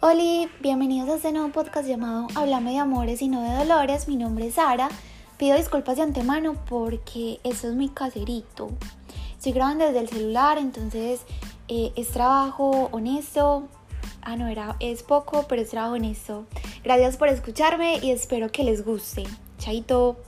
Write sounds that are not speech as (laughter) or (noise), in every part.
Hola, bienvenidos a este nuevo podcast llamado Háblame de amores y no de dolores. Mi nombre es Sara. Pido disculpas de antemano porque esto es mi caserito. Estoy grabando desde el celular, entonces eh, es trabajo honesto. Ah, no, era, es poco, pero es trabajo honesto. Gracias por escucharme y espero que les guste. Chaito.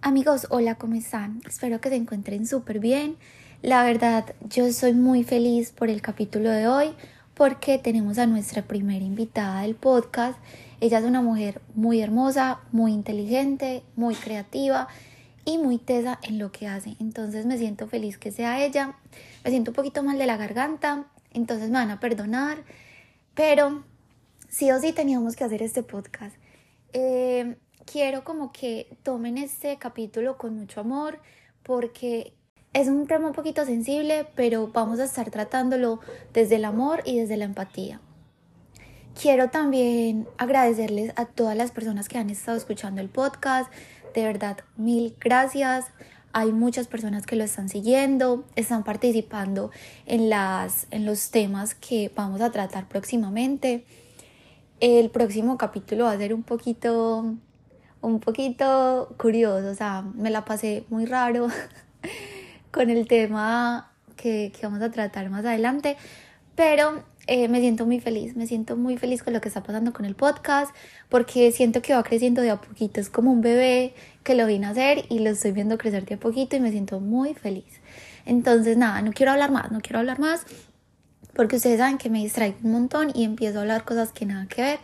Amigos, hola, ¿cómo están? Espero que se encuentren súper bien. La verdad, yo soy muy feliz por el capítulo de hoy porque tenemos a nuestra primera invitada del podcast. Ella es una mujer muy hermosa, muy inteligente, muy creativa y muy tesa en lo que hace. Entonces me siento feliz que sea ella. Me siento un poquito mal de la garganta, entonces me van a perdonar. Pero sí o sí teníamos que hacer este podcast. Eh, quiero como que tomen este capítulo con mucho amor porque es un tema un poquito sensible, pero vamos a estar tratándolo desde el amor y desde la empatía. Quiero también agradecerles a todas las personas que han estado escuchando el podcast. De verdad, mil gracias. Hay muchas personas que lo están siguiendo, están participando en, las, en los temas que vamos a tratar próximamente. El próximo capítulo va a ser un poquito, un poquito curioso, o sea, me la pasé muy raro. (laughs) con el tema que, vamos a tratar más adelante, pero eh, me siento muy feliz, me siento muy feliz con lo que está pasando con el podcast, porque siento que va creciendo de a poquito, es como un bebé que lo vine a hacer y lo estoy viendo crecer de a poquito y me siento muy feliz. Entonces, nada, no quiero hablar más, no quiero hablar más, porque ustedes saben que me distraigo un montón y empiezo a hablar cosas que nada que ver.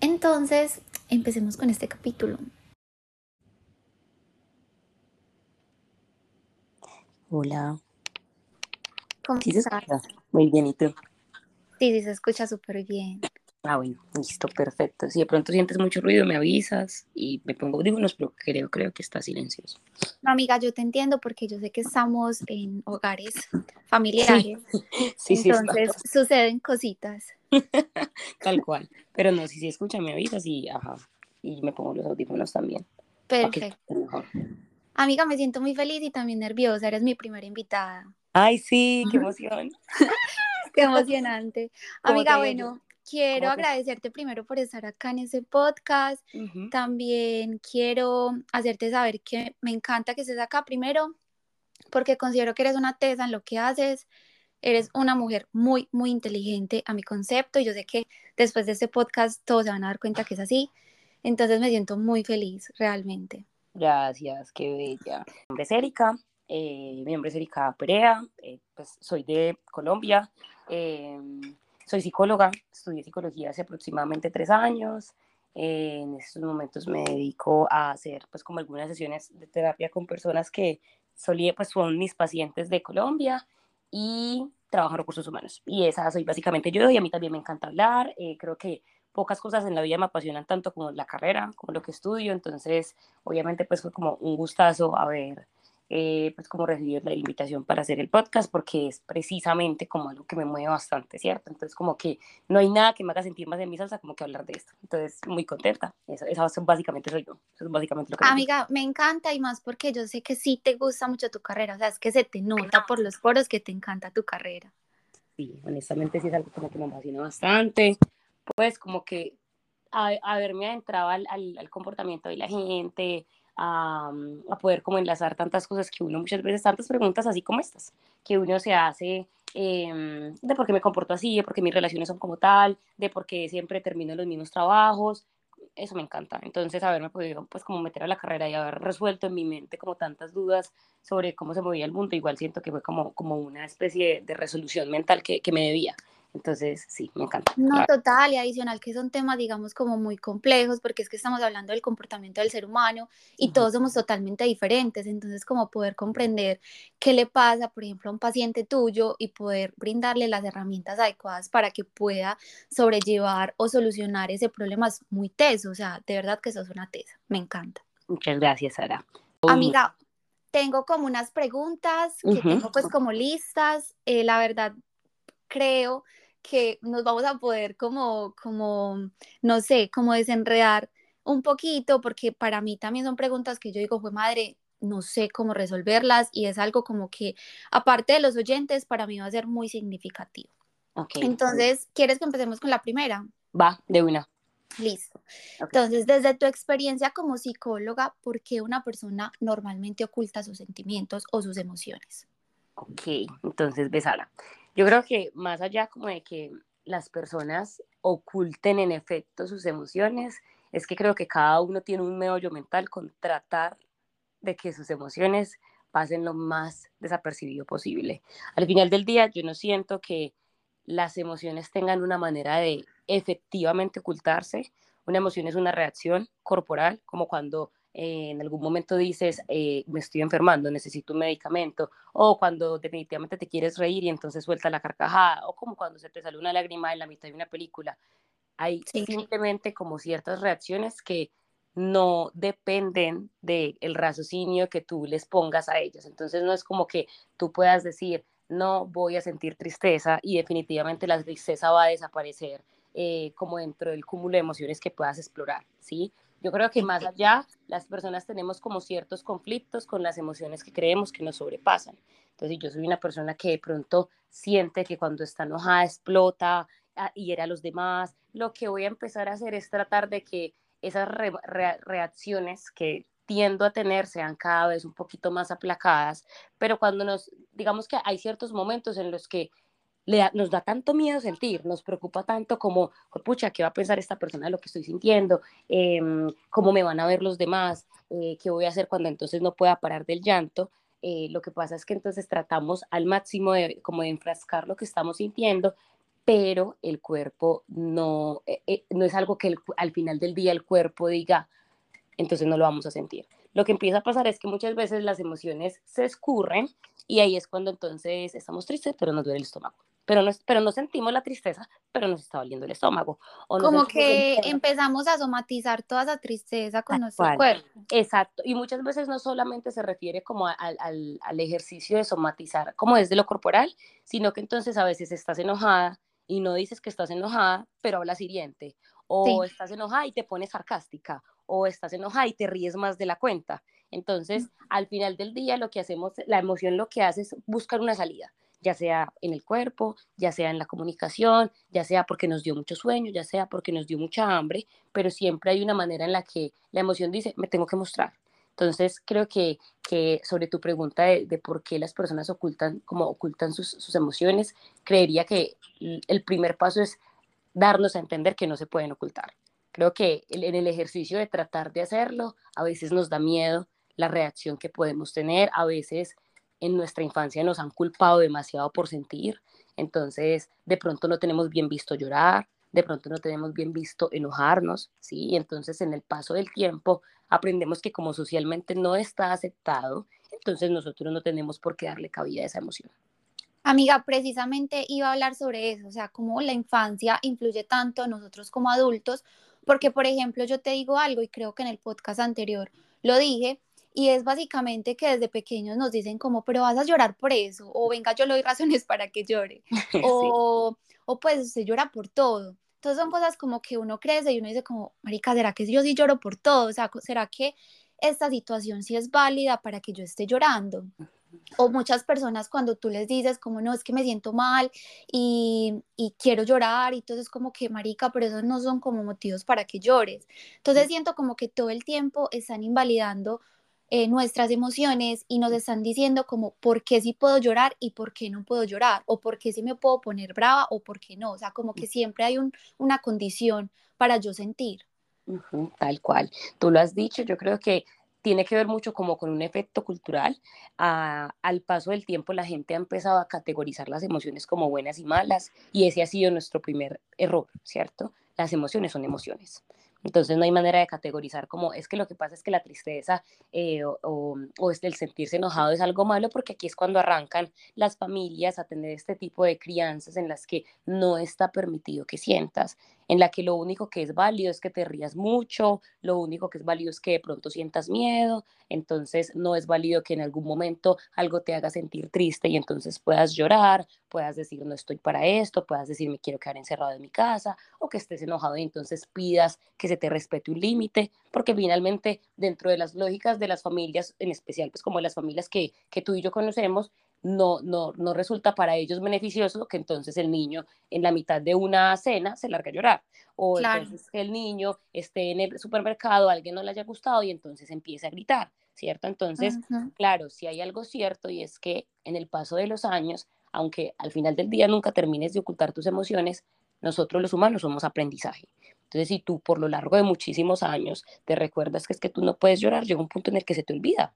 Entonces, empecemos con este capítulo. Hola. ¿Cómo ¿Sí estás? Muy bien, ¿y tú? Sí, sí, se escucha súper bien. Ah, bueno, listo, perfecto. Si de pronto sientes mucho ruido, me avisas y me pongo audífonos, pero creo, creo que está silencioso. No, amiga, yo te entiendo porque yo sé que estamos en hogares (laughs) familiares, Sí, sí, entonces suceden cositas. (laughs) Tal cual. Pero no, si se escucha, me avisas y, ajá, y me pongo los audífonos también. Perfecto. Amiga, me siento muy feliz y también nerviosa, eres mi primera invitada. Ay, sí, qué (laughs) emoción. (laughs) Qué emocionante. ¿Cómo te Amiga, bueno, quiero ¿Cómo te- agradecerte primero por estar acá en ese podcast. También quiero hacerte saber que me encanta que estés acá primero porque considero que eres una tesa en lo que haces. Eres una mujer muy, muy inteligente a mi concepto y yo sé que después de este podcast todos se van a dar cuenta que es así. Entonces me siento muy feliz, realmente. Gracias, qué bella. Mi nombre es Erika, eh, mi nombre es Erika Perea, eh, pues soy de Colombia, eh, soy psicóloga, estudié psicología hace aproximadamente tres años. en estos momentos me dedico a hacer pues como algunas sesiones de terapia con personas que solía pues son mis pacientes de Colombia y trabajo en recursos humanos. Y esa soy básicamente yo y a mí también me encanta hablar, eh, creo que pocas cosas en la vida me apasionan tanto como la carrera, como lo que estudio, entonces obviamente pues fue como un gustazo haber eh, pues como recibido la invitación para hacer el podcast porque es precisamente como algo que me mueve bastante, ¿cierto? Entonces como que no hay nada que me haga sentir más en mi salsa como que hablar de esto, entonces muy contenta, eso, eso básicamente soy yo, eso es básicamente lo que me. Amiga, me encanta y más porque yo sé que sí te gusta mucho tu carrera, o sea, es que se te nota por los poros que te encanta tu carrera. Sí, honestamente sí es algo como que me apasiona bastante, pues como que haberme adentrado al, al, comportamiento de la gente, a, a, poder como enlazar tantas cosas que uno muchas veces, tantas preguntas así como estas, que uno se hace eh, de por qué me comporto así, de por qué mis relaciones son como tal, de por qué siempre termino los mismos trabajos, eso me encanta. Entonces, haberme podido, pues, como meter a la carrera y haber resuelto en mi mente como tantas dudas sobre cómo se movía el mundo, igual siento que fue como, como una especie de resolución mental que, que me debía. Entonces, sí, me encanta. No, total, y adicional que son temas, digamos, como muy complejos, porque es que estamos hablando del comportamiento del ser humano y uh -huh. todos somos totalmente diferentes, entonces como poder comprender qué le pasa, por ejemplo, a un paciente tuyo y poder brindarle las herramientas adecuadas para que pueda sobrellevar o solucionar ese problema es muy teso, o sea, de verdad que sos una tesa, me encanta. Muchas gracias, Sara. Amiga, tengo como unas preguntas que uh -huh. tengo pues como listas, eh, la verdad creo que nos vamos a poder como, como, no sé, como desenredar un poquito, porque para mí también son preguntas que yo digo, fue madre, no sé cómo resolverlas y es algo como que, aparte de los oyentes, para mí va a ser muy significativo. Okay. Entonces, ¿quieres que empecemos con la primera? Va, de una. Listo. Entonces, desde tu experiencia como psicóloga, ¿por qué una persona normalmente oculta sus sentimientos o sus emociones? Ok, entonces, Besala, yo creo que más allá como de que las personas oculten en efecto sus emociones, es que creo que cada uno tiene un meollo mental con tratar de que sus emociones pasen lo más desapercibido posible. Al final del día, yo no siento que las emociones tengan una manera de efectivamente ocultarse. Una emoción es una reacción corporal, como cuando eh, en algún momento dices, eh, me estoy enfermando, necesito un medicamento, o cuando definitivamente te quieres reír y entonces suelta la carcajada, o como cuando se te sale una lágrima en la mitad de una película. Hay simplemente como ciertas reacciones que no dependen del raciocinio que tú les pongas a ellos. Entonces no es como que tú puedas decir, no voy a sentir tristeza y definitivamente la tristeza va a desaparecer eh, como dentro del cúmulo de emociones que puedas explorar, ¿sí? Yo creo que más allá, las personas tenemos como ciertos conflictos con las emociones que creemos que nos sobrepasan. Entonces, yo soy una persona que de pronto siente que cuando está enojada explota ah, y era a los demás. Lo que voy a empezar a hacer es tratar de que esas reacciones que tiendo a tener sean cada vez un poquito más aplacadas, pero cuando nos, digamos que hay ciertos momentos en los que nos da tanto miedo sentir, nos preocupa tanto como, pucha, ¿qué va a pensar esta persona de lo que estoy sintiendo? Em, ¿Cómo me van a ver los demás? Eh, ¿Qué voy a hacer cuando entonces no pueda parar del llanto? Eh, lo que pasa es que entonces tratamos al máximo de, como de enfrascar lo que estamos sintiendo, pero el cuerpo no, eh, no es algo que al final del día el cuerpo diga, entonces no lo vamos a sentir. Lo que empieza a pasar es que muchas veces las emociones se escurren y ahí es cuando entonces estamos tristes, pero nos duele el estómago. Pero no, pero no sentimos la tristeza, pero nos está doliendo el estómago. O Como que empezamos a somatizar toda esa tristeza con nuestro cuerpo. Exacto. Y muchas veces no solamente se refiere como al, al, al ejercicio de somatizar, como desde lo corporal, sino que entonces a veces estás enojada y no dices que estás enojada, pero hablas hiriente. O estás enojada y te pones sarcástica o estás enojada y te ríes más de la cuenta. Entonces, al final del día, lo que hacemos, la emoción lo que hace es buscar una salida, ya sea en el cuerpo, ya sea en la comunicación, ya sea porque nos dio mucho sueño, ya sea porque nos dio mucha hambre, pero siempre hay una manera en la que la emoción dice, me tengo que mostrar. Entonces, creo que, que sobre tu pregunta de, de, por qué las personas ocultan, como ocultan sus, sus emociones, creería que el primer paso es darnos a entender que no se pueden ocultar. Creo que en el ejercicio de tratar de hacerlo, a veces nos da miedo la reacción que podemos tener, a veces en nuestra infancia nos han culpado demasiado por sentir, entonces de pronto no tenemos bien visto llorar, de pronto no tenemos bien visto enojarnos, ¿sí? Y entonces en el paso del tiempo aprendemos que como socialmente no está aceptado, entonces nosotros no tenemos por qué darle cabida a esa emoción. Amiga, precisamente iba a hablar sobre eso, o sea, cómo la infancia influye tanto en nosotros como adultos, porque, por ejemplo, yo te digo algo y creo que en el podcast anterior lo dije, y es básicamente que desde pequeños nos dicen como, pero vas a llorar por eso, o venga, yo le doy razones para que llore, (laughs) o, o pues usted llora por todo. Entonces son cosas como que uno crece y uno dice como, marica, ¿será que yo sí lloro por todo? O sea, ¿será que esta situación sí es válida para que yo esté llorando? O muchas personas cuando tú les dices como no, es que me siento mal y, y, quiero llorar y entonces como que marica, pero esos no son como motivos para que llores. Entonces siento como que todo el tiempo están invalidando eh, nuestras emociones y nos están diciendo como por qué sí puedo llorar y por qué no puedo llorar o por qué sí me puedo poner brava o por qué no. O sea, como que siempre hay un, una condición para yo sentir. tal cual. Tú lo has dicho, yo creo que tiene que ver mucho como con un efecto cultural. al paso del tiempo la gente ha empezado a categorizar las emociones como buenas y malas y ese ha sido nuestro primer error, ¿cierto? Las emociones son emociones. Entonces no hay manera de categorizar como es que lo que pasa es que la tristeza eh, o, o, es el sentirse enojado es algo malo porque aquí es cuando arrancan las familias a tener este tipo de crianzas en las que no está permitido que sientas, en la que lo único que es válido es que te rías mucho, lo único que es válido es que de pronto sientas miedo, entonces no es válido que en algún momento algo te haga sentir triste y entonces puedas llorar, puedas decir no estoy para esto, puedas decir me quiero quedar encerrado en mi casa o que estés enojado y entonces pidas que se te respete un límite, porque finalmente dentro de las lógicas de las familias, en especial pues como las familias que, que tú y yo conocemos, no, no, no resulta para ellos beneficioso que entonces el niño en la mitad de una cena se largue a llorar. O entonces que el niño esté en el supermercado, alguien no le haya gustado y entonces empiece a gritar, ¿cierto? Entonces, claro, si hay algo cierto y es que en el paso de los años, aunque al final del día nunca termines de ocultar tus emociones, nosotros los humanos somos aprendizaje. Entonces, si tú por lo largo de muchísimos años te recuerdas que es que tú no puedes llorar, llega un punto en el que se te olvida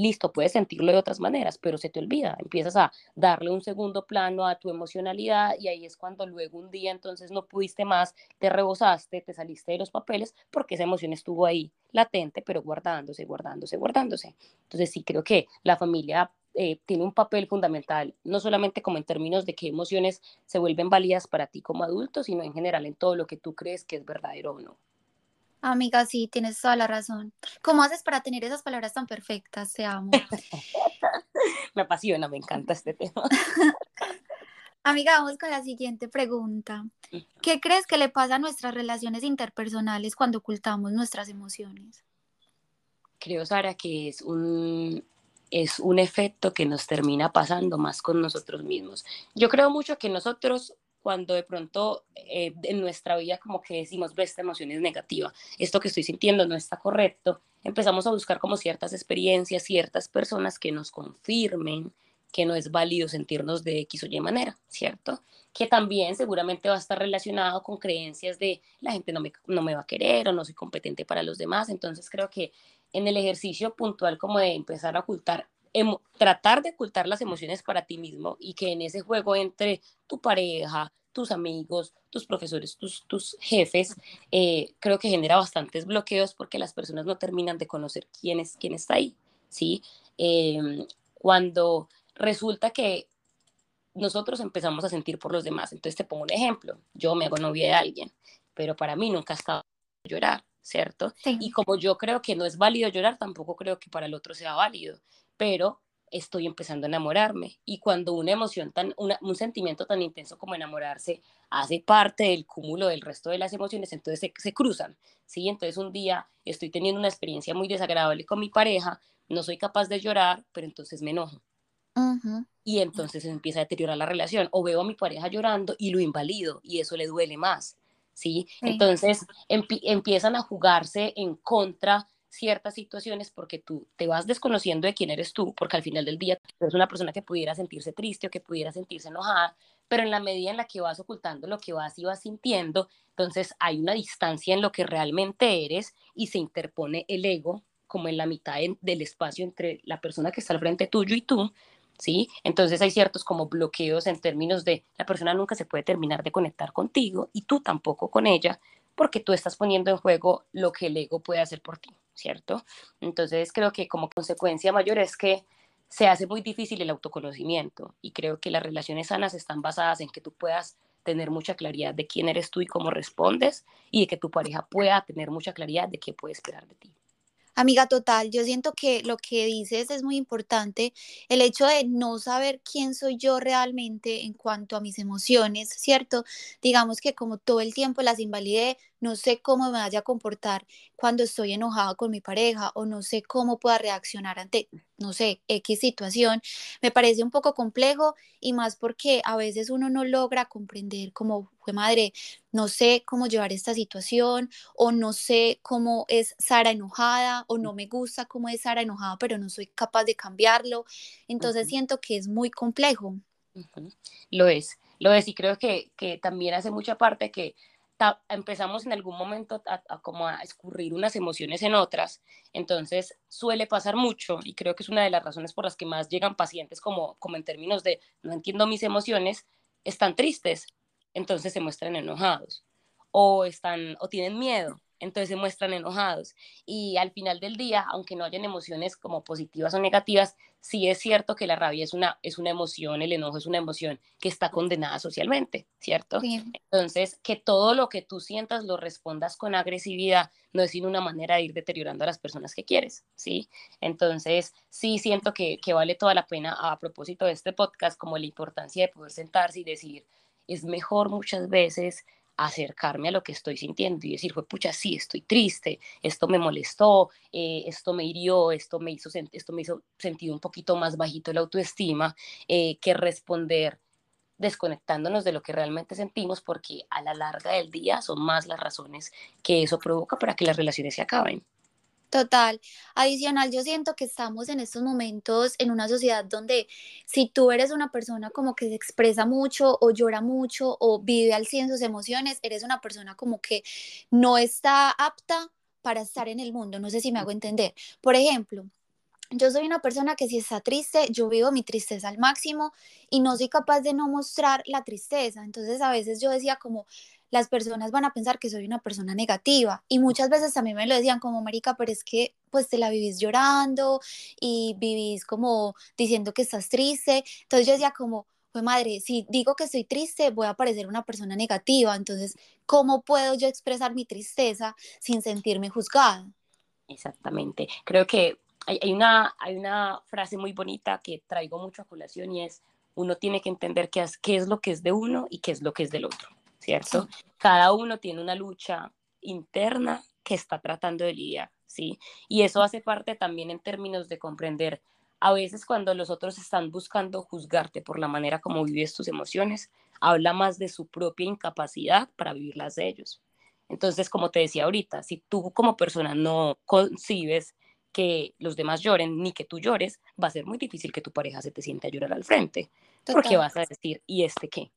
listo, puedes sentirlo de otras maneras, pero se te olvida, empiezas a darle un segundo plano a tu emocionalidad y ahí es cuando luego un día entonces no pudiste más, te rebosaste, te saliste de los papeles porque esa emoción estuvo ahí latente, pero guardándose, guardándose, guardándose. Entonces sí creo que la familia eh, tiene un papel fundamental, no solamente como en términos de qué emociones se vuelven válidas para ti como adulto, sino en general en todo lo que tú crees que es verdadero o no. Amiga, sí, tienes toda la razón. ¿Cómo haces para tener esas palabras tan perfectas? Te amo. (laughs) me apasiona, me encanta este tema. (laughs) Amiga, vamos con la siguiente pregunta. ¿Qué crees que le pasa a nuestras relaciones interpersonales cuando ocultamos nuestras emociones? Creo, Sara, que es un, es un efecto que nos termina pasando más con nosotros mismos. Yo creo mucho que nosotros cuando de pronto eh, en nuestra vida como que decimos, esta emoción es negativa, esto que estoy sintiendo no está correcto, empezamos a buscar como ciertas experiencias, ciertas personas que nos confirmen que no es válido sentirnos de X o Y manera, ¿cierto? Que también seguramente va a estar relacionado con creencias de la gente no me, no me va a querer o no soy competente para los demás. Entonces creo que en el ejercicio puntual como de empezar a ocultar tratar de ocultar las emociones para ti mismo y que en ese juego entre tu pareja, tus amigos, tus profesores, tus, tus jefes, eh, creo que genera bastantes bloqueos porque las personas no terminan de conocer quién es quién está ahí, ¿sí? Em, cuando resulta que nosotros empezamos a sentir por los demás, entonces te pongo un ejemplo, yo me hago novia de alguien, pero para mí nunca ha estado llorar, ¿cierto? Y como yo creo que no es válido llorar, tampoco creo que para el otro sea válido pero estoy empezando a enamorarme. Y cuando una emoción tan, un sentimiento tan intenso como enamorarse hace parte del cúmulo del resto de las emociones, entonces se, cruzan, ¿sí? Entonces un día estoy teniendo una experiencia muy desagradable con mi pareja, no soy capaz de llorar, pero entonces me enojo. Y entonces se empieza a deteriorar la relación. O veo a mi pareja llorando y lo invalido y eso le duele más, ¿sí? Entonces empiezan a jugarse en contra ciertas situaciones porque tú te vas desconociendo de quién eres tú, porque al final del día eres una persona que pudiera sentirse triste o que pudiera sentirse enojada, pero en la medida en la que vas ocultando lo que vas y vas sintiendo, entonces hay una distancia en lo que realmente eres y se interpone el ego como en la mitad del espacio entre la persona que está al frente tuyo y tú, ¿sí? Entonces hay ciertos como bloqueos en términos de la persona nunca se puede terminar de conectar contigo y tú tampoco con ella, porque tú estás poniendo en juego lo que el ego puede hacer por ti. ¿cierto? Entonces creo que como consecuencia mayor es que se hace muy difícil el autoconocimiento y creo que las relaciones sanas están basadas en que tú puedas tener mucha claridad de quién eres tú y cómo respondes y de que tu pareja pueda tener mucha claridad de qué puede esperar de ti. Amiga, total, yo siento que lo que dices es muy importante, el hecho de no saber quién soy yo realmente en cuanto a mis emociones, ¿cierto? Digamos que como todo el tiempo las invalidé, no sé cómo me vaya a comportar cuando estoy enojada con mi pareja o no sé cómo pueda reaccionar ante, no sé, X situación, me parece un poco complejo y más porque a veces uno no logra comprender como, fue madre, no sé cómo llevar esta situación o no sé cómo es Sara enojada o no me gusta cómo es Sara enojada, pero no soy capaz de cambiarlo. Entonces siento que es muy complejo. Lo es, lo es y creo que, que también hace mucha parte que empezamos en algún momento a, como a escurrir unas emociones en otras, entonces suele pasar mucho y creo que es una de las razones por las que más llegan pacientes como, como en términos de no entiendo mis emociones, están tristes, entonces se muestran enojados o están o tienen miedo, entonces se muestran enojados. Y al final del día, aunque no hayan emociones como positivas o negativas, sí es cierto que la rabia es una, es una emoción, el enojo es una emoción que está condenada socialmente, ¿cierto? Entonces, que todo lo que tú sientas lo respondas con agresividad no es sino una manera de ir deteriorando a las personas que quieres, ¿sí? Entonces, sí siento que, que vale toda la pena a propósito de este podcast, como la importancia de poder sentarse y decir, es mejor muchas veces acercarme a lo que estoy sintiendo y decir, fue pucha, sí, estoy triste, esto me molestó, eh, esto me hirió, esto me hizo, esto me hizo sentir un poquito más bajito la autoestima, eh, que responder desconectándonos de lo que realmente sentimos, porque a la larga del día son más las razones que eso provoca para que las relaciones se acaben. Total. Adicional, yo siento que estamos en estos momentos en una sociedad donde si tú eres una persona como que se expresa mucho o llora mucho o vive al cien sus emociones, eres una persona como que no está apta para estar en el mundo. No sé si me hago entender. Por ejemplo, yo soy una persona que si está triste, yo vivo mi tristeza al máximo y no soy capaz de no mostrar la tristeza. Entonces a veces yo decía como, las personas van a pensar que soy una persona negativa. Y muchas veces también me lo decían como, Marica, pero es que pues te la vivís llorando y vivís como diciendo que estás triste. Entonces yo decía como, pues madre, si digo que estoy triste, voy a parecer una persona negativa. Entonces, ¿cómo puedo yo expresar mi tristeza sin sentirme juzgada? Exactamente. Creo que hay, una, hay una frase muy bonita que traigo mucho a colación y es, uno tiene que entender qué es, qué es lo que es de uno y qué es lo que es del otro. ¿Cierto? Cada uno tiene una lucha interna que está tratando de lidiar, ¿sí? Y eso hace parte también en términos de comprender a veces cuando los otros están buscando juzgarte por la manera como vives tus emociones, habla más de su propia incapacidad para vivirlas de ellos. Entonces, como te decía ahorita, si tú como persona no concibes que los demás lloren ni que tú llores, va a ser muy difícil que tu pareja se te siente a llorar al frente. Porque vas a decir, ¿y este qué?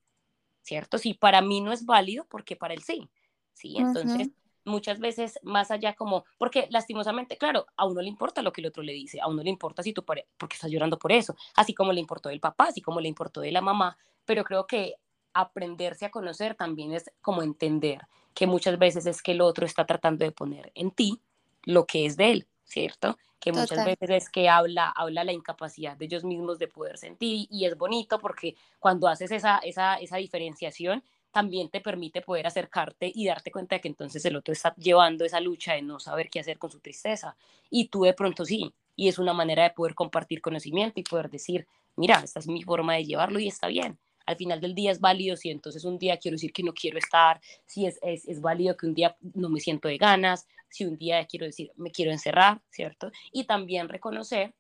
¿Cierto? Si para mí no es válido, porque para él sí, ¿sí? Entonces, muchas veces más allá como, porque lastimosamente, claro, a uno le importa lo que el otro le dice, a uno le importa si tu pareja, porque estás llorando por eso, así como le importó del papá, así como le importó de la mamá, pero creo que aprenderse a conocer también es como entender que muchas veces es que el otro está tratando de poner en ti lo que es de él, ¿cierto? Que muchas veces es que habla, habla la incapacidad de ellos mismos de poder sentir y es bonito porque cuando haces esa, esa, esa diferenciación, también te permite poder acercarte y darte cuenta de que entonces el otro está llevando esa lucha de no saber qué hacer con su tristeza. Y tú de pronto sí, y es una manera de poder compartir conocimiento y poder decir, mira, esta es mi forma de llevarlo y está bien. Al final del día es válido si entonces un día quiero decir que no quiero estar, si es, es, es válido que un día no me siento de ganas, si un día quiero decir me quiero encerrar, ¿cierto? Y también reconocer,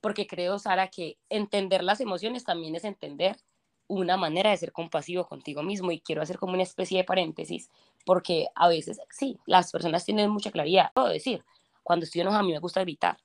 porque creo, Sara, que entender las emociones también es entender una manera de ser compasivo contigo mismo y quiero hacer como una especie de paréntesis porque a veces sí, las personas tienen mucha claridad. Puedo decir, cuando estoy enojada a mí me gusta gritar,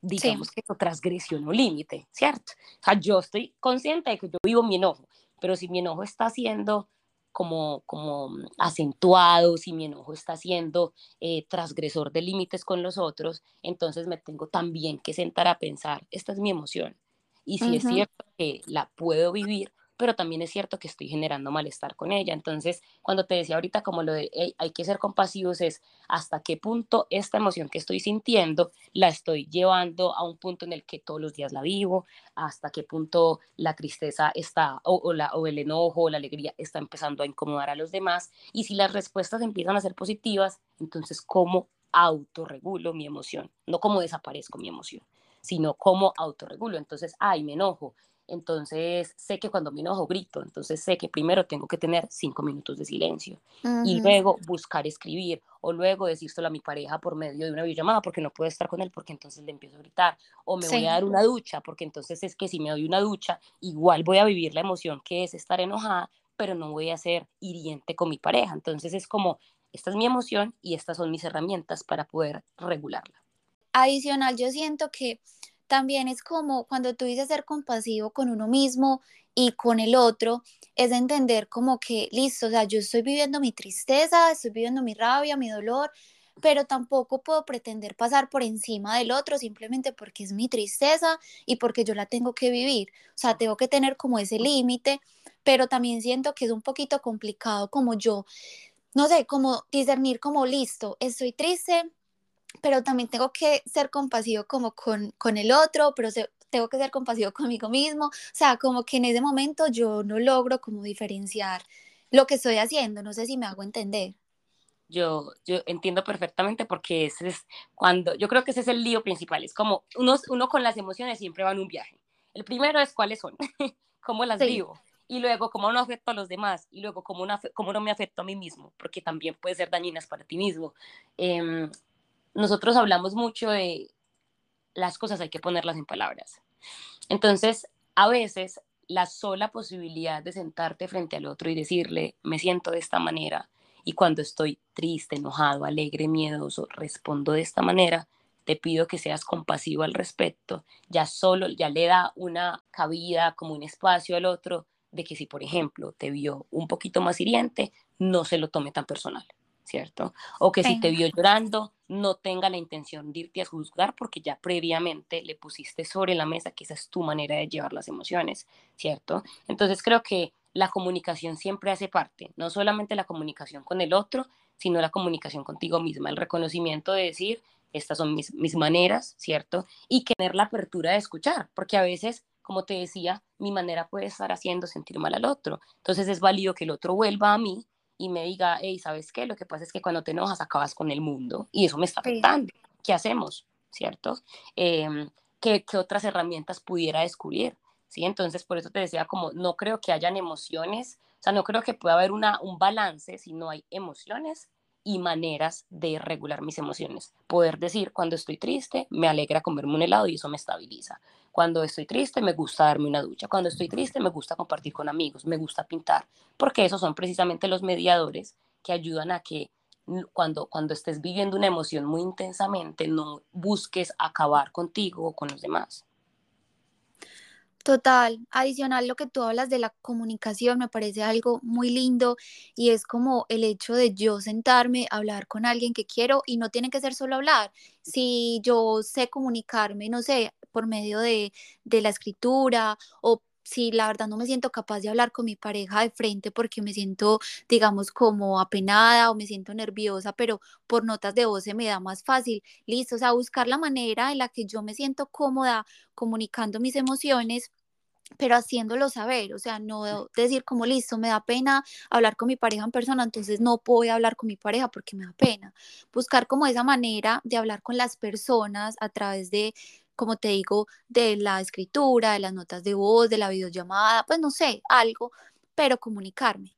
digamos que eso transgresión o límite, ¿cierto? O sea, yo estoy consciente de que yo vivo mi enojo, pero si mi enojo está siendo como, como acentuado, si mi enojo está siendo eh, transgresor de límites con los otros, entonces me tengo también que sentar a pensar, esta es mi emoción. Y si es cierto que la puedo vivir, pero también es cierto que estoy generando malestar con ella. Entonces, cuando te decía ahorita como lo de hay que ser compasivos es hasta qué punto esta emoción que estoy sintiendo la estoy llevando a un punto en el que todos los días la vivo, hasta qué punto la tristeza está o, la, o el enojo o la alegría está empezando a incomodar a los demás. Y si las respuestas empiezan a ser positivas, entonces cómo autorregulo mi emoción, no cómo desaparezco mi emoción sino cómo autorregulo. Entonces, ay, me enojo, entonces sé que cuando me enojo grito, entonces sé que primero tengo que tener cinco minutos de silencio y luego buscar escribir o luego decírselo a mi pareja por medio de una videollamada porque no puedo estar con él porque entonces le empiezo a gritar o me voy a dar una ducha porque entonces es que si me doy una ducha igual voy a vivir la emoción que es estar enojada pero no voy a ser hiriente con mi pareja. Entonces es como, esta es mi emoción y estas son mis herramientas para poder regularla. Adicional, yo siento que también es como cuando tú dices ser compasivo con uno mismo y con el otro, es entender como que, listo, o sea, yo estoy viviendo mi tristeza, estoy viviendo mi rabia, mi dolor, pero tampoco puedo pretender pasar por encima del otro simplemente porque es mi tristeza y porque yo la tengo que vivir. O sea, tengo que tener como ese límite, pero también siento que es un poquito complicado como yo, no sé, como discernir como, listo, estoy triste, pero también tengo que ser compasivo como con, con el otro, pero tengo que ser compasivo conmigo mismo. O sea, como que en ese momento yo no logro como diferenciar lo que estoy haciendo. No sé si me hago entender. Yo, yo entiendo perfectamente porque ese es cuando, yo creo que ese es el lío principal. Es como uno, uno con las emociones siempre va en un viaje. El primero es cuáles son, (laughs) cómo las vivo. y luego cómo no afecto a los demás, y luego cómo no, cómo no me afecto a mí mismo, porque también puede ser dañinas para ti mismo. Em, nosotros hablamos mucho de las cosas hay que ponerlas en palabras. Entonces, a veces la sola posibilidad de sentarte frente al otro y decirle, me siento de esta manera, y cuando estoy triste, enojado, alegre, miedoso, respondo de esta manera, te pido que seas compasivo al respecto, ya solo, ya le da una cabida, como un espacio al otro, de que si, por ejemplo, te vio un poquito más hiriente, no se lo tome tan personal. ¿cierto? O que si te vio llorando, no tenga la intención de irte a juzgar porque ya previamente le pusiste sobre la mesa que esa es tu manera de llevar las emociones, ¿cierto? Entonces creo que la comunicación siempre hace parte, no solamente la comunicación con el otro, sino la comunicación contigo misma, el reconocimiento de decir, estas son mis, mis maneras, ¿cierto? Y tener la apertura de escuchar, porque a veces, como te decía, mi manera puede estar haciendo sentir mal al otro. Entonces es válido que el otro vuelva a mí y me diga, hey, ¿sabes qué? Lo que pasa es que cuando te enojas acabas con el mundo y eso me está afectando. ¿Qué hacemos? ¿Cierto? Em, ¿qué, ¿qué, otras herramientas pudiera descubrir? ¿Sí? Entonces, por eso te decía, como no creo que hayan emociones, o sea, no creo que pueda haber una, un balance si no hay emociones y maneras de regular mis emociones. Poder decir, cuando estoy triste, me alegra comerme un helado y eso me estabiliza. Cuando estoy triste, me gusta darme una ducha. Cuando estoy triste, me gusta compartir con amigos, me gusta pintar, porque esos son precisamente los mediadores que ayudan a que cuando, cuando estés viviendo una emoción muy intensamente, no busques acabar contigo o con los demás. Total, adicional lo que tú hablas de la comunicación me parece algo muy lindo y es como el hecho de yo sentarme, hablar con alguien que quiero y no tiene que ser solo hablar. Si yo sé comunicarme, no sé, por medio de, de la escritura o si la verdad no me siento capaz de hablar con mi pareja de frente porque me siento, digamos, como apenada o me siento nerviosa, pero por notas de voz se me da más fácil, listo, o sea, buscar la manera en la que yo me siento cómoda comunicando mis emociones pero haciéndolo saber, o sea, no decir como listo, me da pena hablar con mi pareja en persona, entonces no puedo hablar con mi pareja porque me da pena. Buscar como esa manera de hablar con las personas a través de, como te digo, de la escritura, de las notas de voz, de la videollamada, pues no sé, algo, pero comunicarme.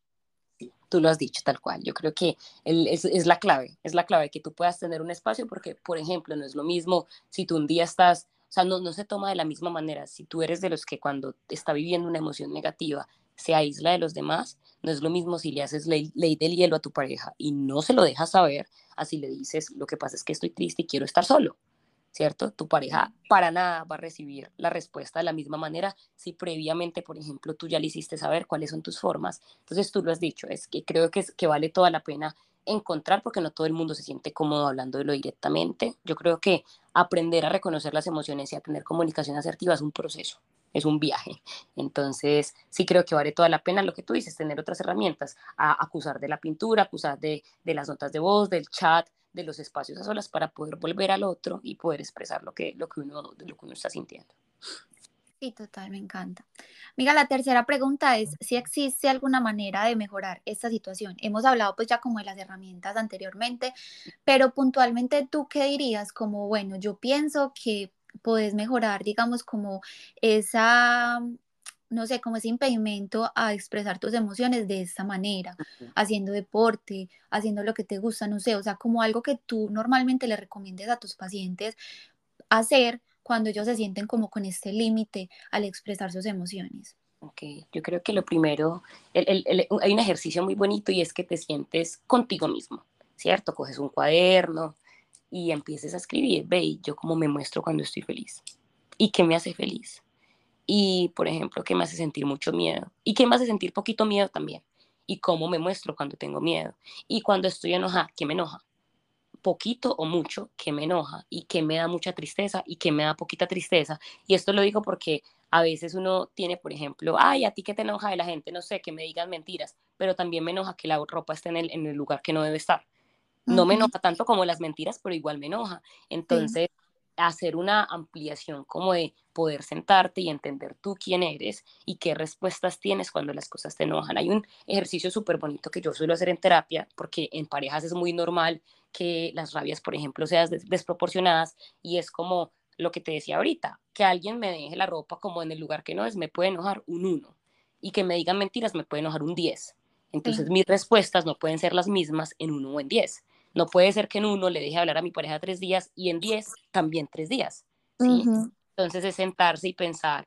Tú lo has dicho tal cual. Yo creo que es, es la clave, es la clave que tú puedas tener un espacio porque, por ejemplo, no es lo mismo si tú un día estás o sea, no, no se toma de la misma manera. Si tú eres de los que cuando está viviendo una emoción negativa se aísla de los demás, no es lo mismo si le haces ley, ley del hielo a tu pareja y no se lo dejas saber, así le dices, lo que pasa es que estoy triste y quiero estar solo, ¿cierto? Tu pareja para nada va a recibir la respuesta de la misma manera si previamente, por ejemplo, tú ya le hiciste saber cuáles son tus formas. Entonces tú lo has dicho, es que creo que, es, que vale toda la pena encontrar porque no todo el mundo se siente cómodo hablando de lo directamente. Yo creo que aprender a reconocer las emociones y a tener comunicación asertiva es un proceso, es un viaje. Entonces, sí creo que vale toda la pena lo que tú dices, tener otras herramientas, a acusar de la pintura, acusar de, de las notas de voz, del chat, de los espacios a solas para poder volver al otro y poder expresar lo que, lo que, uno, lo que uno está sintiendo. Sí, total, me encanta. Mira, la tercera pregunta es si existe alguna manera de mejorar esta situación. Hemos hablado pues ya como de las herramientas anteriormente, pero puntualmente tú qué dirías como, bueno, yo pienso que puedes mejorar, digamos, como esa, no sé, como ese impedimento a expresar tus emociones de esta manera, haciendo deporte, haciendo lo que te gusta, no sé, o sea, como algo que tú normalmente le recomiendes a tus pacientes hacer cuando ellos se sienten como con este límite al expresar sus emociones. Ok, yo creo que lo primero, hay un ejercicio muy bonito y es que te sientes contigo mismo, ¿cierto? Coges un cuaderno y empieces a escribir, ve, yo cómo me muestro cuando estoy feliz y qué me hace feliz. Y, por ejemplo, qué me hace sentir mucho miedo y qué me hace sentir poquito miedo también. Y cómo me muestro cuando tengo miedo. Y cuando estoy enojada, ¿qué me enoja? poquito o mucho que me enoja y que me da mucha tristeza y que me da poquita tristeza. Y esto lo digo porque a veces uno tiene, por ejemplo, ay, a ti que te enoja de la gente, no sé, que me digan mentiras, pero también me enoja que la ropa esté en el, en el lugar que no debe estar. No me enoja tanto como las mentiras, pero igual me enoja. Entonces, hacer una ampliación como de poder sentarte y entender tú quién eres y qué respuestas tienes cuando las cosas te enojan. Hay un ejercicio súper bonito que yo suelo hacer en terapia, porque en parejas es muy normal que las rabias, por ejemplo, sean desproporcionadas y es como lo que te decía ahorita, que alguien me deje la ropa como en el lugar que no es, me puede enojar un uno. y que me digan mentiras me puede enojar un 10. Entonces mis respuestas no pueden ser las mismas en uno o en 10. No puede ser que en uno le deje hablar a mi pareja tres días y en 10 también tres días. ¿sí? Entonces es sentarse y pensar,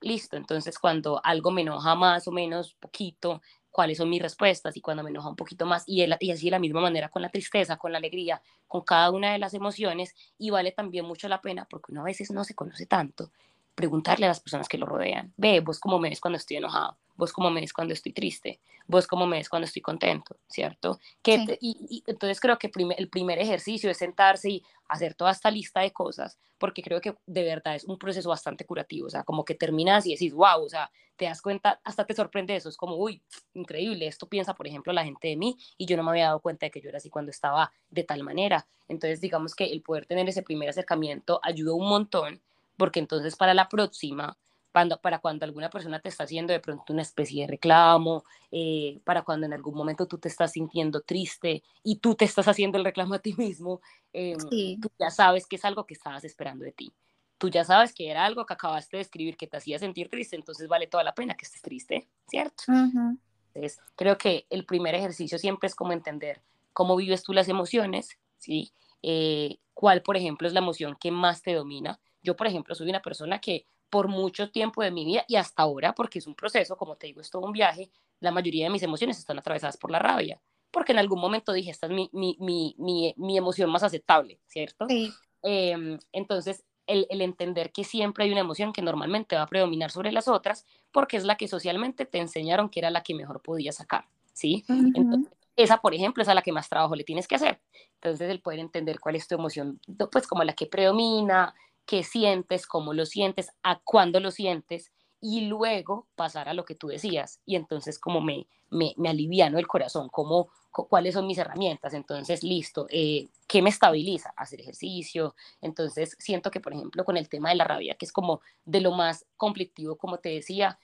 listo, entonces cuando algo me enoja más o menos, poquito, cuáles son mis respuestas y cuando me enoja un poquito más y, y así de la misma manera con la tristeza, con la alegría, con cada una de las emociones y vale también mucho la pena porque uno a veces no se conoce tanto preguntarle a las personas que lo rodean, ve, vos cómo me ves cuando estoy enojado, vos cómo me ves cuando estoy triste, vos cómo me ves cuando estoy contento, ¿cierto? Que y, entonces creo que el primer ejercicio es sentarse y hacer toda esta lista de cosas, porque creo que de verdad es un proceso bastante curativo, o sea, como que terminas y decís, wow, o sea, te das cuenta, hasta te sorprende eso, es como, uy, increíble, esto piensa, por ejemplo, la gente de mí y yo no me había dado cuenta de que yo era así cuando estaba de tal manera. Entonces, digamos que el poder tener ese primer acercamiento ayuda un montón porque entonces para la próxima, cuando, para cuando alguna persona te está haciendo de pronto una especie de reclamo, eh, para cuando en algún momento tú te estás sintiendo triste y tú te estás haciendo el reclamo a ti mismo, eh, tú ya sabes que es algo que estabas esperando de ti. Tú ya sabes que era algo que acabaste de escribir que te hacía sentir triste, entonces vale toda la pena que estés triste, ¿cierto? Entonces, creo que el primer ejercicio siempre es como entender cómo vives tú las emociones, ¿sí? Eh, cuál, por ejemplo, es la emoción que más te domina yo, por ejemplo, soy una persona que por mucho tiempo de mi vida y hasta ahora, porque es un proceso, como te digo, es todo un viaje, la mayoría de mis emociones están atravesadas por la rabia, porque en algún momento dije, esta es mi, mi, mi, mi, emoción más aceptable, ¿cierto? Sí. Em, entonces, el, el, entender que siempre hay una emoción que normalmente va a predominar sobre las otras, porque es la que socialmente te enseñaron que era la que mejor podía sacar, ¿sí? Entonces, esa, por ejemplo, es a la que más trabajo le tienes que hacer. Entonces, el poder entender cuál es tu emoción, pues como la que predomina, qué sientes, cómo lo sientes, a cuándo lo sientes y luego pasar a lo que tú decías. Y entonces como me, me, me aliviano el corazón, como, cuáles son mis herramientas. Entonces, listo, eh, ¿qué me estabiliza? Hacer ejercicio. Entonces, siento que, por ejemplo, con el tema de la rabia, que es como de lo más conflictivo, como te decía,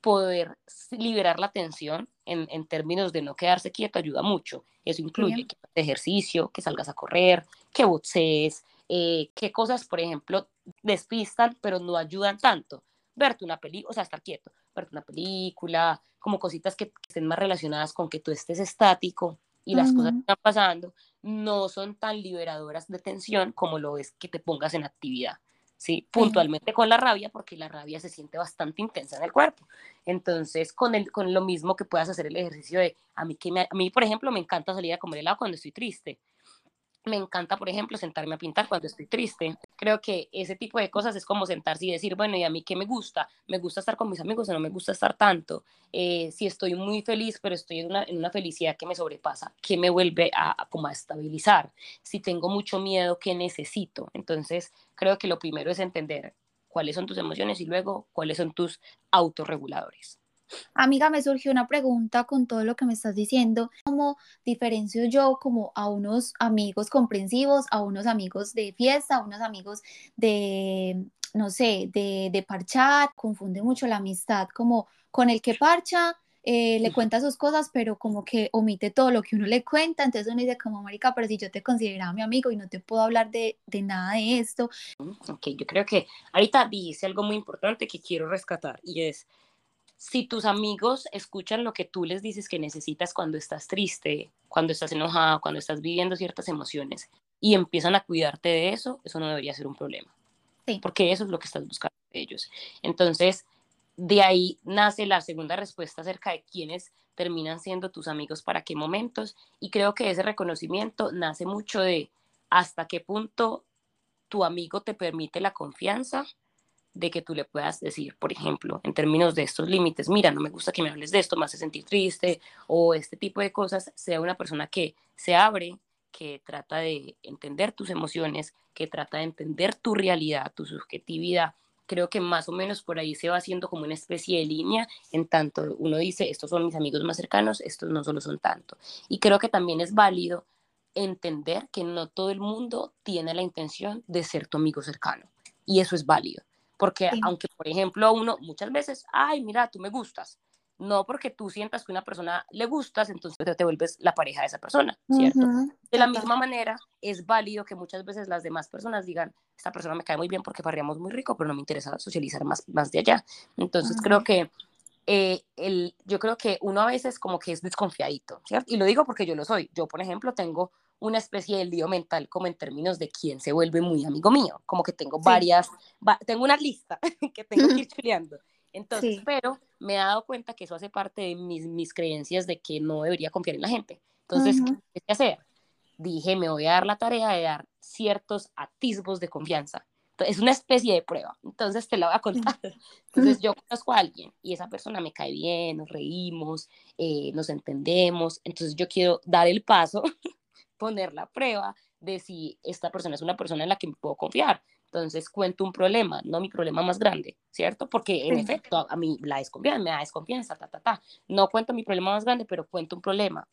poder liberar la tensión en, en términos de no quedarse quieto ayuda mucho. Eso incluye que ejercicio, que salgas a correr, que boxees, eh, qué cosas, por ejemplo, despistan, pero no ayudan tanto. Verte una película, o sea, estar quieto, verte una película, como cositas que, estén más relacionadas con que tú estés estático y las cosas que están pasando, no son tan liberadoras de tensión como lo es que te pongas en actividad. ¿sí? Puntualmente con la rabia, porque la rabia se siente bastante intensa en el cuerpo. Entonces, con, el, con lo mismo que puedas hacer el ejercicio de, a mí, que a mí, por ejemplo, me encanta salir a comer helado cuando estoy triste. Me encanta, por ejemplo, sentarme a pintar cuando estoy triste. Creo que ese tipo de cosas es como sentarse y decir, bueno, ¿y a mí qué me gusta? ¿Me gusta estar con mis amigos o no me gusta estar tanto? Eh, si estoy muy feliz, pero estoy en una, en una, felicidad que me sobrepasa, ¿qué me vuelve a, como a estabilizar? Si tengo mucho miedo, ¿qué necesito? Entonces, creo que lo primero es entender cuáles son tus emociones y luego cuáles son tus autorreguladores. Amiga, me surgió una pregunta con todo lo que me estás diciendo. ¿Cómo diferencio yo como a unos amigos comprensivos, a unos amigos de fiesta, a unos amigos de, no sé, de, de parchar? Confunde mucho la amistad como con el que parcha, eh, le cuenta sus cosas, pero como que omite todo lo que uno le cuenta, entonces uno dice como, marica, pero si yo te consideraba mi amigo y no te puedo hablar de, de nada de esto. Ok, yo creo que ahorita dijiste algo muy importante que quiero rescatar y es, si tus amigos escuchan lo que tú les dices que necesitas cuando estás triste, cuando estás enojado, cuando estás viviendo ciertas emociones y empiezan a cuidarte de eso, eso no debería ser un problema. Porque eso es lo que estás buscando de ellos. Entonces, de ahí nace la segunda respuesta acerca de quiénes terminan siendo tus amigos para qué momentos. Y creo que ese reconocimiento nace mucho de hasta qué punto tu amigo te permite la confianza de que tú le puedas decir, por ejemplo, en términos de estos límites, mira, no me gusta que me hables de esto, me hace sentir triste, o este tipo de cosas, sea una persona que se abre, que trata de entender tus emociones, que trata de entender tu realidad, tu subjetividad. Creo que más o menos por ahí se va haciendo como una especie de línea, en tanto uno dice, estos son mis amigos más cercanos, estos no solo son tanto. Y creo que también es válido entender que no todo el mundo tiene la intención de ser tu amigo cercano. Y eso es válido porque aunque, por ejemplo, uno muchas veces, ay, mira, tú me gustas, no porque tú sientas que una persona le gustas, entonces te vuelves la pareja de esa persona, ¿cierto? de la misma manera, es válido que muchas veces las demás personas digan, esta persona me cae muy bien porque parríamos muy rico, pero no me interesa socializar más, más de allá. Entonces creo que eh, el, yo creo que uno a veces como que es desconfiadito, ¿cierto? Y lo digo porque yo lo soy. Yo, por ejemplo, tengo una especie de lío mental como en términos de quién se vuelve muy amigo mío, como que tengo varias, tengo una lista (laughs) que tengo que ir (laughs) chuleando. Entonces, pero me he dado cuenta que eso hace parte de mis, mis creencias de que no debería confiar en la gente. Entonces, ¿qué ¿qué hacer? Dije, me voy a dar la tarea de dar ciertos atisbos de confianza. Entonces, es una especie de prueba. Entonces, te la voy a contar. (laughs) Entonces, yo conozco a alguien y esa persona me cae bien, nos reímos, eh, nos entendemos. Entonces, yo quiero dar el paso poner la prueba de si esta persona es una persona en la que me puedo confiar. Entonces cuento un problema, no mi problema más grande, ¿cierto? Porque en efecto a mí la desconfianza, me da desconfianza, ta, ta, ta. No cuento mi problema más grande, pero cuento un problema.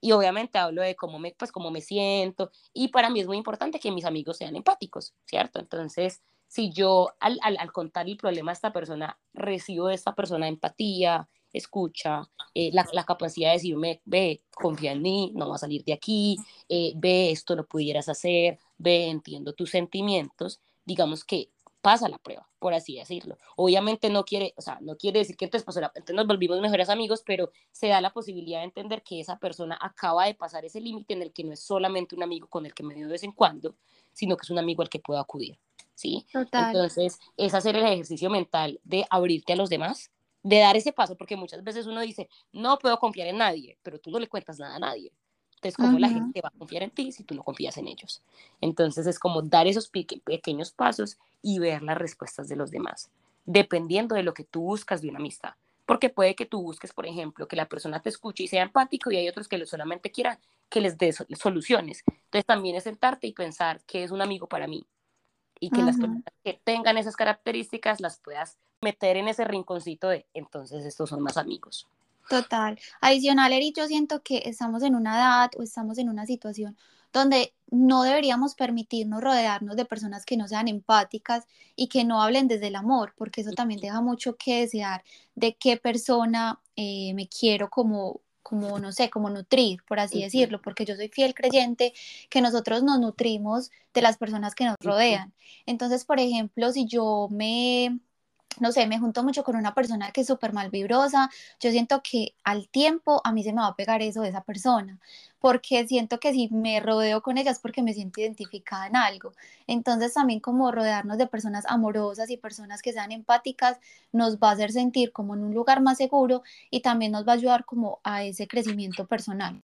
Y obviamente hablo de cómo me, pues, cómo me siento. Y para mí es muy importante que mis amigos sean empáticos, ¿cierto? Entonces, si yo al, al, al contar el problema a esta persona, recibo de esta persona empatía, escucha, eh, la, la, capacidad de decirme, ve, confía en mí, no va a salir de aquí, eh, ve, esto lo pudieras hacer, ve, entiendo tus sentimientos, digamos que pasa la prueba, por así decirlo. Obviamente no quiere, o sea, no quiere decir que entonces, pues, entonces nos volvimos mejores amigos, pero se da la posibilidad de entender que esa persona acaba de pasar ese límite en el que no es solamente un amigo con el que me veo de vez en cuando, sino que es un amigo al que puedo acudir, ¿sí? Entonces, es hacer el ejercicio mental de abrirte a los demás, de dar ese paso, porque muchas veces uno dice, no puedo confiar en nadie, pero tú no le cuentas nada a nadie. Entonces, ¿cómo la gente va a confiar en ti si tú no confías en ellos? Entonces, es como dar esos pequeños pasos y ver las respuestas de los demás, dependiendo de lo que tú buscas de una amistad. Porque puede que tú busques, por ejemplo, que la persona te escuche y sea empático y hay otros que solamente quieran que les dé soluciones. Entonces, también es sentarte y pensar qué es un amigo para mí y que las personas que tengan esas características las puedas meter en ese rinconcito de entonces estos son más amigos. Total. Adicional, Eri, yo siento que estamos en una edad o estamos en una situación donde no deberíamos permitirnos rodearnos de personas que no sean empáticas y que no hablen desde el amor, porque eso también deja mucho que desear de qué persona eh, me quiero como como, no sé, como nutrir, por así decirlo, porque yo soy fiel creyente que nosotros nos nutrimos de las personas que nos rodean. Entonces, por ejemplo, si yo me no sé, me junto mucho con una persona que es súper mal vibrosa, yo siento que al tiempo a mí se me va a pegar eso de esa persona, porque siento que si me rodeo con ella es porque me siento identificada en algo. Entonces también como rodearnos de personas amorosas y personas que sean empáticas nos va a hacer sentir como en un lugar más seguro y también nos va a ayudar como a ese crecimiento personal.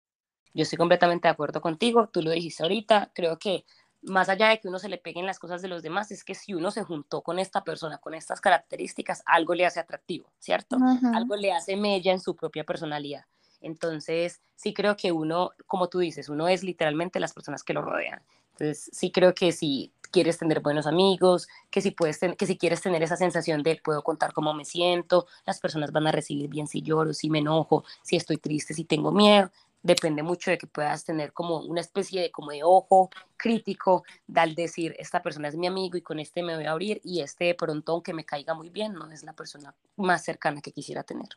Yo estoy completamente de acuerdo contigo, tú lo dijiste ahorita, creo que más allá de que uno se le peguen las cosas de los demás, es que si uno se juntó con esta persona, con estas características, algo le hace atractivo, ¿cierto? Algo le hace mella en su propia personalidad. Entonces, sí creo que uno, como tú dices, uno es literalmente las personas que lo rodean. Entonces, sí creo que si quieres tener buenos amigos, que si, puedes que si quieres tener esa sensación de puedo contar cómo me siento, las personas van a recibir bien si lloro, si me enojo, si estoy triste, si tengo miedo, depende mucho de que puedas tener como una especie de como de ojo crítico al decir esta persona es mi amigo y con este me voy a abrir y este de pronto aunque me caiga muy bien no es la persona más cercana que quisiera tener.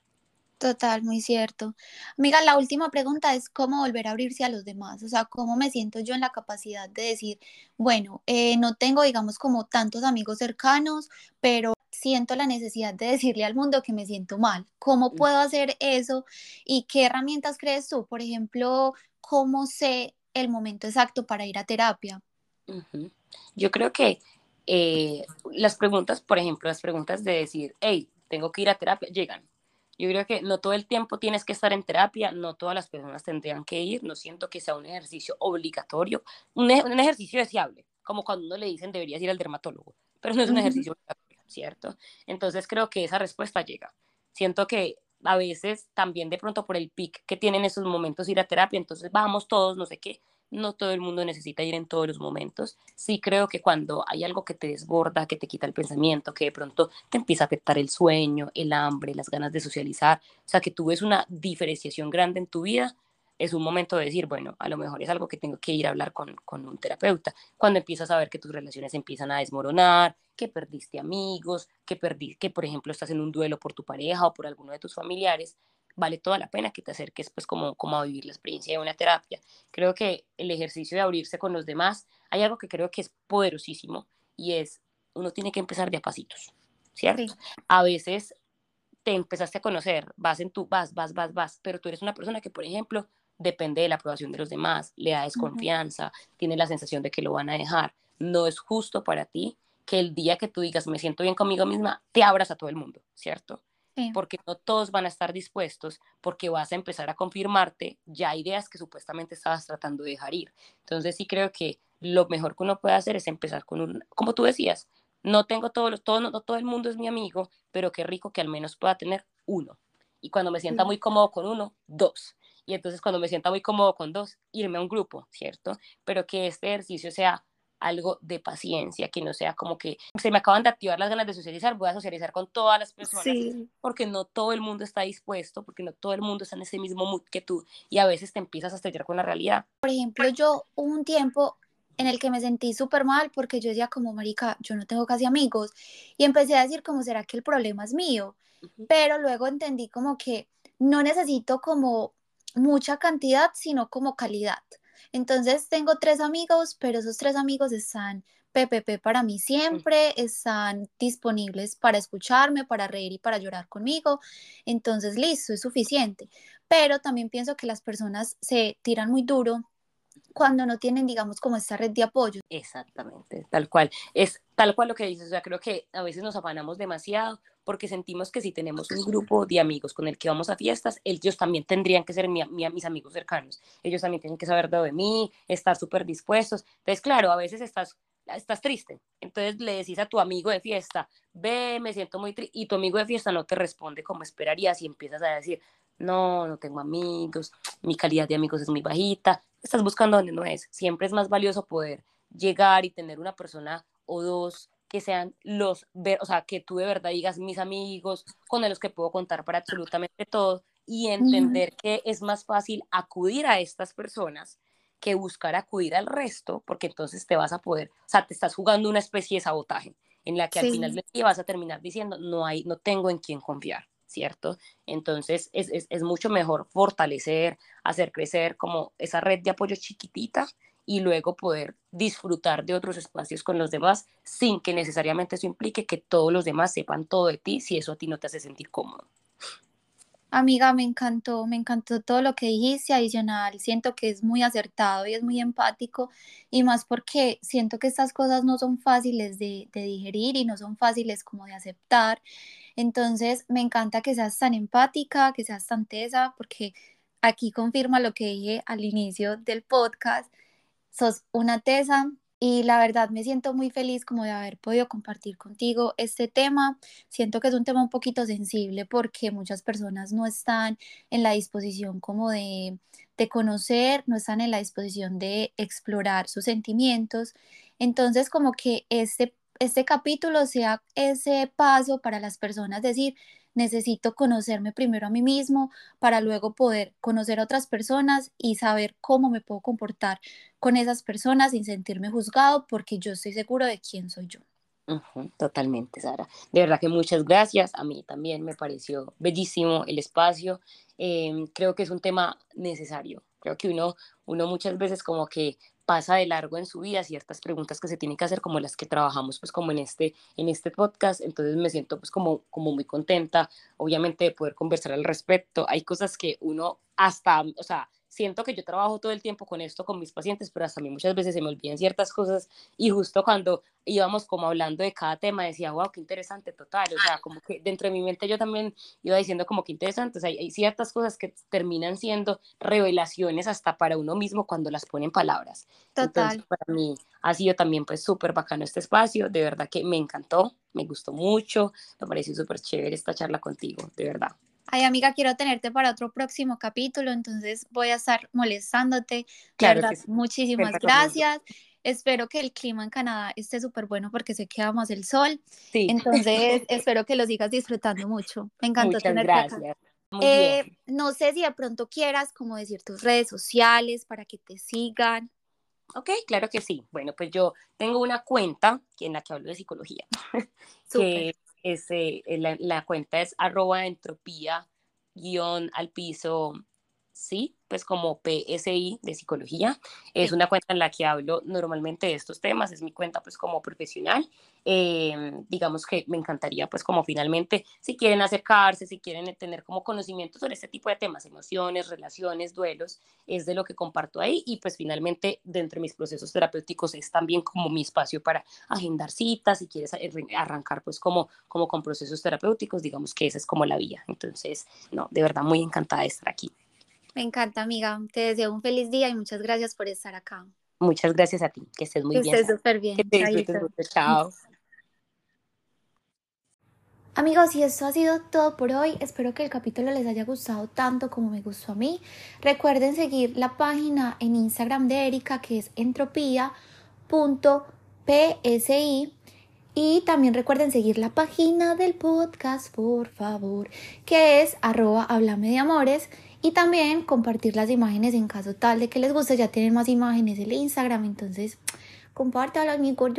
Total, muy cierto. Amiga, la última pregunta es cómo volver a abrirse a los demás, o sea, cómo me siento yo en la capacidad de decir, bueno, eh, no tengo, digamos, como tantos amigos cercanos, pero siento la necesidad de decirle al mundo que me siento mal. ¿Cómo puedo hacer eso? ¿Y qué herramientas crees tú? Por ejemplo, ¿cómo sé el momento exacto para ir a terapia? Yo creo que eh, las preguntas, por ejemplo, las preguntas de decir, hey, tengo que ir a terapia, llegan. Yo creo que no todo el tiempo tienes que estar en terapia, no todas las personas tendrían que ir, no siento que sea un ejercicio obligatorio, un, un ejercicio deseable, como cuando uno le dicen deberías ir al dermatólogo, pero no es un ejercicio obligatorio ¿cierto? Entonces creo que esa respuesta llega. Siento que a veces también de pronto por el pic que tienen esos momentos ir a terapia, entonces vamos todos, no sé qué, no todo el mundo necesita ir en todos los momentos. Sí creo que cuando hay algo que te desborda, que te quita el pensamiento, que de pronto te empieza a afectar el sueño, el hambre, las ganas de socializar, o sea, que tú ves una diferenciación grande en tu vida, es un momento de decir, bueno, a lo mejor es algo que tengo que ir a hablar con, con un terapeuta. Cuando empiezas a ver que tus relaciones empiezan a desmoronar, que perdiste amigos, que, perdí, que por ejemplo estás en un duelo por tu pareja o por alguno de tus familiares, vale toda la pena que te acerques pues como, como a vivir la experiencia de una terapia. Creo que el ejercicio de abrirse con los demás, hay algo que creo que es poderosísimo y es, uno tiene que empezar de a pasitos, ¿cierto? A veces te empezaste a conocer, vas en tu, vas, vas, vas, vas, pero tú eres una persona que, por ejemplo, depende de la aprobación de los demás, le da desconfianza, tiene la sensación de que lo van a dejar. No es justo para ti que el día que tú digas me siento bien conmigo misma, te abras a todo el mundo, ¿cierto? Porque no todos van a estar dispuestos, porque vas a empezar a confirmarte ya ideas que supuestamente estabas tratando de dejar ir. Entonces sí creo que lo mejor que uno puede hacer es empezar con un, como tú decías, no tengo todos los, todo, no, todo el mundo es mi amigo, pero qué rico que al menos pueda tener uno. Y cuando me sienta muy cómodo con uno, dos. Y entonces cuando me sienta muy cómodo con dos, irme a un grupo, ¿cierto? Pero que este ejercicio sea algo de paciencia, que no sea como que se me acaban de activar las ganas de socializar, voy a socializar con todas las personas, porque no todo el mundo está dispuesto, porque no todo el mundo está en ese mismo mood que tú, y a veces te empiezas a estrellar con la realidad. Por ejemplo, yo un tiempo en el que me sentí súper mal porque yo decía como, marica, yo no tengo casi amigos, y empecé a decir como, ¿será que el problema es mío? Pero luego entendí como que no necesito como mucha cantidad, sino como calidad. Entonces tengo tres amigos, pero esos tres amigos están PPP para mí siempre, están disponibles para escucharme, para reír y para llorar conmigo. Entonces, listo, es suficiente. Pero también pienso que las personas se tiran muy duro cuando no tienen, digamos, como esta red de apoyo. Exactamente, tal cual. Es tal cual lo que dices. O sea, creo que a veces nos afanamos demasiado porque sentimos que si tenemos un grupo de amigos con el que vamos a fiestas, ellos también tendrían que ser mis amigos cercanos. Ellos también tienen que saber de mí, estar súper dispuestos. Entonces, claro, a veces estás estás triste. Entonces le decís a tu amigo de fiesta, ve, me siento muy triste, y tu amigo de fiesta no te responde como esperarías y empiezas a decir, no, no tengo amigos, mi calidad de amigos es muy bajita, estás buscando donde no es. Siempre es más valioso poder llegar y tener una persona o dos que sean los, o sea, que tú de verdad digas mis amigos con los que puedo contar para absolutamente todo y entender que es más fácil acudir a estas personas que buscar acudir al resto, porque entonces te vas a poder, o sea, te estás jugando una especie de sabotaje en la que al final del día vas a terminar diciendo, no hay, no tengo en quién confiar. ¿Cierto? Entonces es, es, es, mucho mejor fortalecer, hacer crecer como esa red de apoyo chiquitita y luego poder disfrutar de otros espacios con los demás sin que necesariamente eso implique que todos los demás sepan todo de ti si eso a ti no te hace sentir cómodo. Amiga, me encantó, me encantó todo lo que dijiste, adicional, siento que es muy acertado y es muy empático y más porque siento que estas cosas no son fáciles de, de digerir y no son fáciles como de aceptar. Entonces, me encanta que seas tan empática, que seas tan tesa, porque aquí confirma lo que dije al inicio del podcast, sos una tesa, y la verdad me siento muy feliz como de haber podido compartir contigo este tema. Siento que es un tema un poquito sensible porque muchas personas no están en la disposición como de, de conocer, no están en la disposición de explorar sus sentimientos. Entonces como que este, este capítulo sea ese paso para las personas, decir, necesito conocerme primero a mí mismo para luego poder conocer a otras personas y saber cómo me puedo comportar con esas personas sin sentirme juzgado porque yo estoy seguro de quién soy yo. totalmente, Sara. De verdad que muchas gracias. A mí también me pareció bellísimo el espacio. Em, creo que es un tema necesario. Creo que uno, uno muchas veces como que pasa de largo en su vida ciertas preguntas que se tienen que hacer como las que trabajamos pues como en este en este podcast entonces me siento pues como como muy contenta obviamente de poder conversar al respecto. Hay cosas que uno hasta o sea siento que yo trabajo todo el tiempo con esto, con mis pacientes, pero hasta a mí muchas veces se me olvidan ciertas cosas y justo cuando íbamos como hablando de cada tema decía, wow, qué interesante, total, o sea, como que dentro de mi mente yo también iba diciendo como que interesante, o sea, hay, ciertas cosas que terminan siendo revelaciones hasta para uno mismo cuando las pone en palabras. Total. Entonces, para mí ha sido también pues súper bacano este espacio, de verdad que me encantó, me gustó mucho, me pareció súper chévere esta charla contigo, de verdad. Ay, amiga, quiero tenerte para otro próximo capítulo, entonces voy a estar molestándote. Claro verdad, muchísimas gracias. Espero que el clima en Canadá esté súper bueno porque sé que vamos el sol. Sí. Entonces, (laughs) espero que lo sigas disfrutando mucho. Me encantó Muchas tenerte gracias. Eh, no sé si de pronto quieras como decir tus redes sociales para que te sigan. Ok, claro que sí. Bueno, pues yo tengo una cuenta en la que hablo de psicología, (laughs) que ese, la, cuenta es arroba entropía guion al piso sí, pues como PSI de psicología. Es una cuenta en la que hablo normalmente de estos temas, es mi cuenta pues como profesional. Em, digamos que me encantaría pues como finalmente, si quieren acercarse, si quieren tener como conocimiento sobre este tipo de temas, emociones, relaciones, duelos, es de lo que comparto ahí y pues finalmente dentro de mis procesos terapéuticos es también como mi espacio para agendar citas, si quieres arrancar pues como, como con procesos terapéuticos, digamos que esa es como la vía. Entonces, no, de verdad muy encantada de estar aquí. Me encanta, amiga. Te deseo un feliz día y muchas gracias por estar acá. Muchas gracias a ti. Que estés muy que bien. Estés súper bien. Que te Chao. Amigos, y esto ha sido todo por hoy. Espero que el capítulo les haya gustado tanto como me gustó a mí. Recuerden seguir la página en Instagram de Erika que es entropía.psi. Y también recuerden seguir la página del podcast, por favor, que es arroba hablame de amores y también compartir las imágenes en caso tal de que les guste. Ya tienen más imágenes en el Instagram, entonces compártanlo amigos.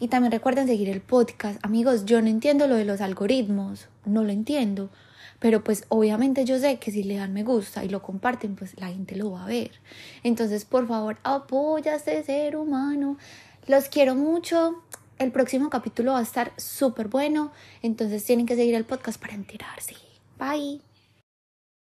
Y también recuerden seguir el podcast. Amigos, yo no entiendo lo de los algoritmos, no lo entiendo. Pero pues obviamente yo sé que si le dan me gusta y lo comparten, pues la gente lo va a ver. Entonces, por favor, apoya a este ser humano. Los quiero mucho. El próximo capítulo va a estar súper bueno. Entonces tienen que seguir el podcast para enterarse. Bye.